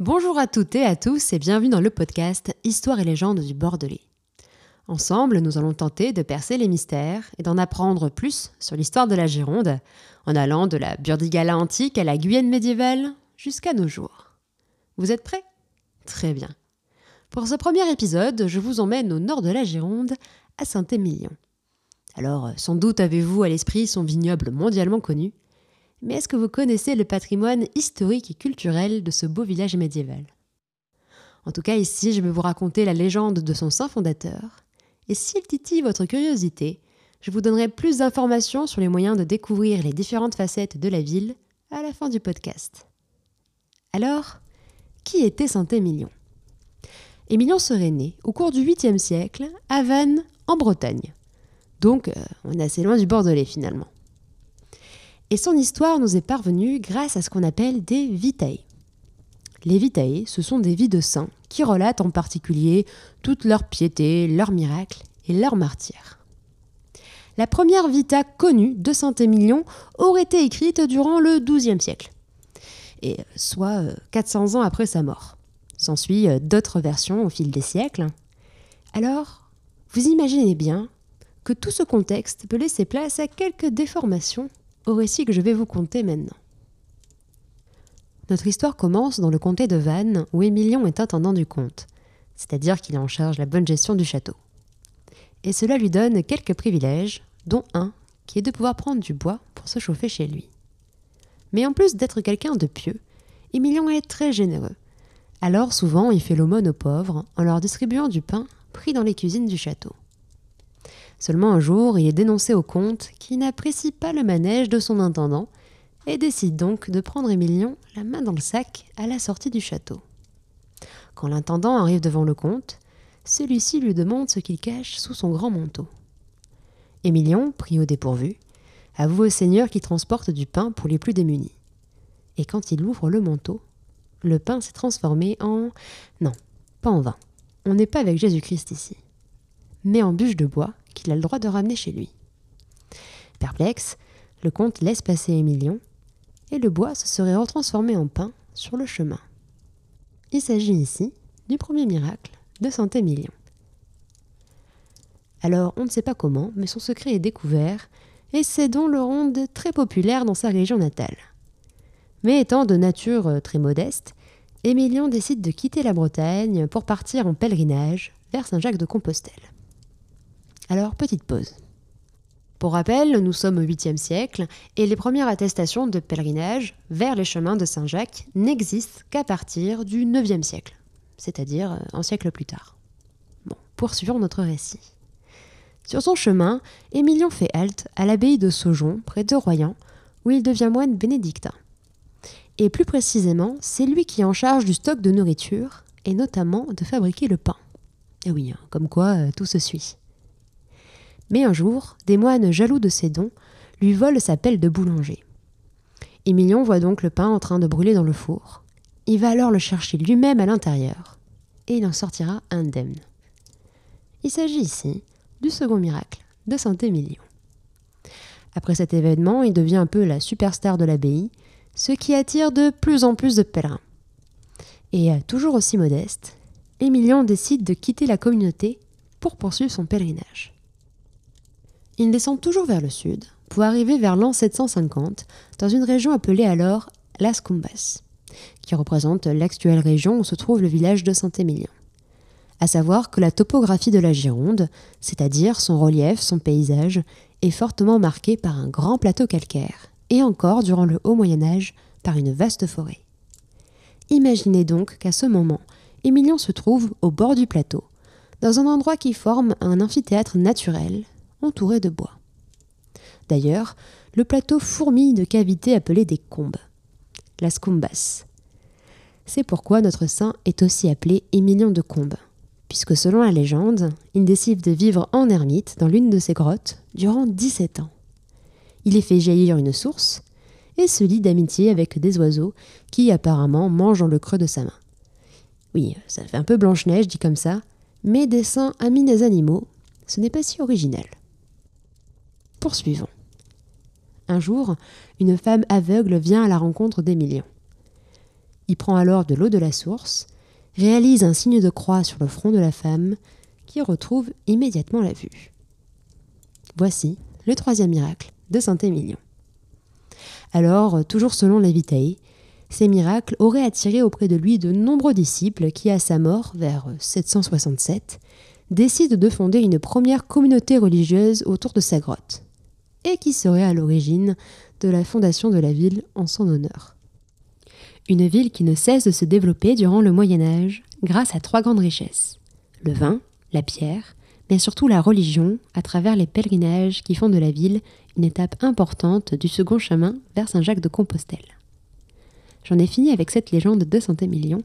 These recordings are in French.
Bonjour à toutes et à tous et bienvenue dans le podcast Histoire et légendes du Bordelais. Ensemble, nous allons tenter de percer les mystères et d'en apprendre plus sur l'histoire de la Gironde, en allant de la Burdigala antique à la Guyenne médiévale jusqu'à nos jours. Vous êtes prêts? Très bien. Pour ce premier épisode, je vous emmène au nord de la Gironde, à Saint-Émilion. Alors, sans doute avez-vous à l'esprit son vignoble mondialement connu, mais est-ce que vous connaissez le patrimoine historique et culturel de ce beau village médiéval? En tout cas, ici, je vais vous raconter la légende de son saint fondateur. Et s'il titille votre curiosité, je vous donnerai plus d'informations sur les moyens de découvrir les différentes facettes de la ville à la fin du podcast. Alors, qui était Saint-Émilion Émilion? Serait né au cours du 8e siècle à Vannes, en Bretagne. Donc, euh, on est assez loin du Bordelais finalement. Et son histoire nous est parvenue grâce à ce qu'on appelle des vitae. Les vitae, ce sont des vies de saints qui relatent en particulier toute leur piété, leurs miracles et leurs martyrs. La première vita connue de Saint-Émilion aurait été écrite durant le XIIe siècle, et soit 400 euh, ans après sa mort. S'ensuit euh, d'autres versions au fil des siècles. Alors, vous imaginez bien que tout ce contexte peut laisser place à quelques déformations au récit que je vais vous conter maintenant. Notre histoire commence dans le comté de Vannes, où Émilion est intendant du comte, c'est-à-dire qu'il est en charge la bonne gestion du château. Et cela lui donne quelques privilèges, dont un qui est de pouvoir prendre du bois pour se chauffer chez lui. Mais en plus d'être quelqu'un de pieux, Émilion est très généreux. Alors souvent il fait l'aumône aux pauvres en leur distribuant du pain pris dans les cuisines du château. Seulement un jour, il est dénoncé au comte qui n'apprécie pas le manège de son intendant et décide donc de prendre Émilion la main dans le sac à la sortie du château. Quand l'intendant arrive devant le comte, celui-ci lui demande ce qu'il cache sous son grand manteau. Émilion, pris au dépourvu, avoue au seigneur qu'il transporte du pain pour les plus démunis. Et quand il ouvre le manteau, le pain s'est transformé en... Non, pas en vin. On n'est pas avec Jésus-Christ ici. Mais en bûche de bois qu'il a le droit de ramener chez lui. Perplexe, le comte laisse passer Émilion, et le bois se serait retransformé en pain sur le chemin. Il s'agit ici du premier miracle de Saint-Émilion. Alors, on ne sait pas comment, mais son secret est découvert, et c'est donc le ronde très populaire dans sa région natale. Mais étant de nature euh, très modeste, Émilion décide de quitter la Bretagne pour partir en pèlerinage vers Saint-Jacques de Compostelle. Alors, petite pause. Pour rappel, nous sommes au 8e siècle et les premières attestations de pèlerinage vers les chemins de Saint-Jacques n'existent qu'à partir du 9e siècle, c'est-à-dire euh, un siècle plus tard. Bon, poursuivons notre récit. Sur son chemin, Émilion fait halte à l'abbaye de Saujon, près de Royan, où il devient moine bénédictin. Et plus précisément, c'est lui qui est en charge du stock de nourriture, et notamment de fabriquer le pain. Et oui, hein, comme quoi euh, tout se suit. Mais un jour, des moines jaloux de ses dons lui volent sa pelle de boulanger. Émilion voit donc le pain en train de brûler dans le four. Il va alors le chercher lui-même à l'intérieur, et il en sortira indemne. Il s'agit ici du second miracle de Saint-Émilion. Après cet événement, il devient un peu la superstar de l'abbaye, ce qui attire de plus en plus de pèlerins. Et euh, toujours aussi modeste, Émilion décide de quitter la communauté pour poursuivre son pèlerinage. Il descend toujours vers le sud pour arriver vers l'an 750 dans une région appelée alors Las Cumbas, qui représente l'actuelle région où se trouve le village de Saint-Émilion. À savoir que la topographie de la Gironde, c'est-à-dire son relief, son paysage, est fortement marquée par un grand plateau calcaire, et encore durant le haut Moyen Âge par une vaste forêt. Imaginez donc qu'à ce moment, Émilion se trouve au bord du plateau, dans un endroit qui forme un amphithéâtre naturel entouré de bois. D'ailleurs, le plateau fourmille de cavités appelées des combes, las cumbas. C'est pourquoi notre saint est aussi appelé Émilion de Combes, puisque selon la légende, il décide de vivre en ermite dans l'une de ces grottes durant 17 ans. Il y fait jaillir une source et se lie d'amitié avec des oiseaux qui apparemment mangent dans le creux de sa main. Oui, ça fait un peu Blanche-Neige dit comme ça, mais des saints amis des animaux, ce n'est pas si original. Poursuivons. Un jour, une femme aveugle vient à la rencontre d'Émilion. Il prend alors de l'eau de la source, réalise un signe de croix sur le front de la femme, qui retrouve immédiatement la vue. Voici le troisième miracle de Saint-Émilion. Alors, toujours selon les Vitae, ces miracles auraient attiré auprès de lui de nombreux disciples qui, à sa mort, vers 767, décident de fonder une première communauté religieuse autour de sa grotte, et qui serait à l'origine de la fondation de la ville en son honneur. Une ville qui ne cesse de se développer durant le Moyen Âge grâce à trois grandes richesses. Le vin, la pierre, mais surtout la religion à travers les pèlerinages qui font de la ville une étape importante du second chemin vers Saint-Jacques de Compostelle. J'en ai fini avec cette légende de Saint-Émilion,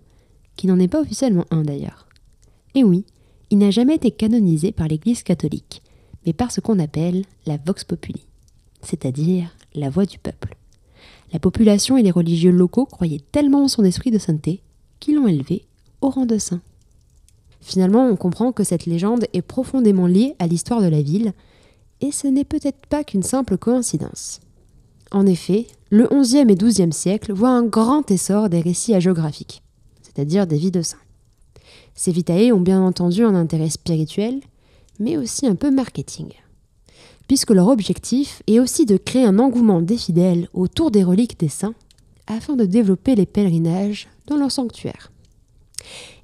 qui n'en est pas officiellement un d'ailleurs. Et oui, il n'a jamais été canonisé par l'Église catholique, mais par ce qu'on appelle la vox populi, c'est-à-dire la voix du peuple. La population et les religieux locaux croyaient tellement en son esprit de sainteté qu'ils l'ont élevé au rang de saint. Finalement, on comprend que cette légende est profondément liée à l'histoire de la ville, et ce n'est peut-être pas qu'une simple coïncidence. En effet, le XIe et XIIe siècle voient un grand essor des récits hagiographiques, c'est-à-dire des vies de saints. Ces vitae ont bien entendu un intérêt spirituel, mais aussi un peu marketing puisque leur objectif est aussi de créer un engouement des fidèles autour des reliques des saints, afin de développer les pèlerinages dans leur sanctuaire.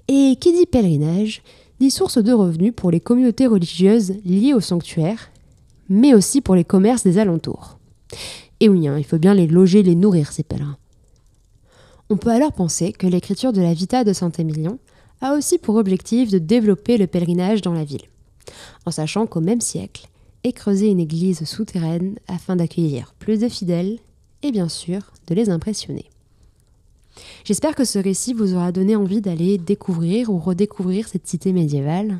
Et qui dit pèlerinage dit source de revenus pour les communautés religieuses liées au sanctuaire, mais aussi pour les commerces des alentours. Et oui, hein, il faut bien les loger, les nourrir, ces pèlerins. On peut alors penser que l'écriture de la Vita de Saint-Émilion a aussi pour objectif de développer le pèlerinage dans la ville, en sachant qu'au même siècle, et creuser une église souterraine afin d'accueillir plus de fidèles et bien sûr de les impressionner. J'espère que ce récit vous aura donné envie d'aller découvrir ou redécouvrir cette cité médiévale,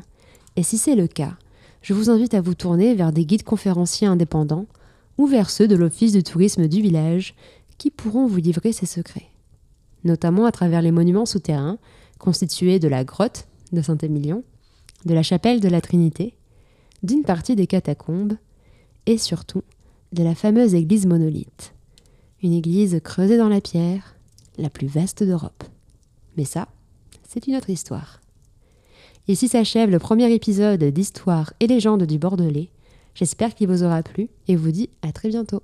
et si c'est le cas, je vous invite à vous tourner vers des guides conférenciers indépendants ou vers ceux de l'Office du tourisme du village qui pourront vous livrer ces secrets, notamment à travers les monuments souterrains constitués de la grotte de Saint-Émilion, de la chapelle de la Trinité, d'une partie des catacombes et surtout de la fameuse église monolithe, une église creusée dans la pierre, la plus vaste d'Europe. Mais ça, c'est une autre histoire. Ici s'achève le premier épisode d'Histoire et légendes du Bordelais. J'espère qu'il vous aura plu et vous dis à très bientôt.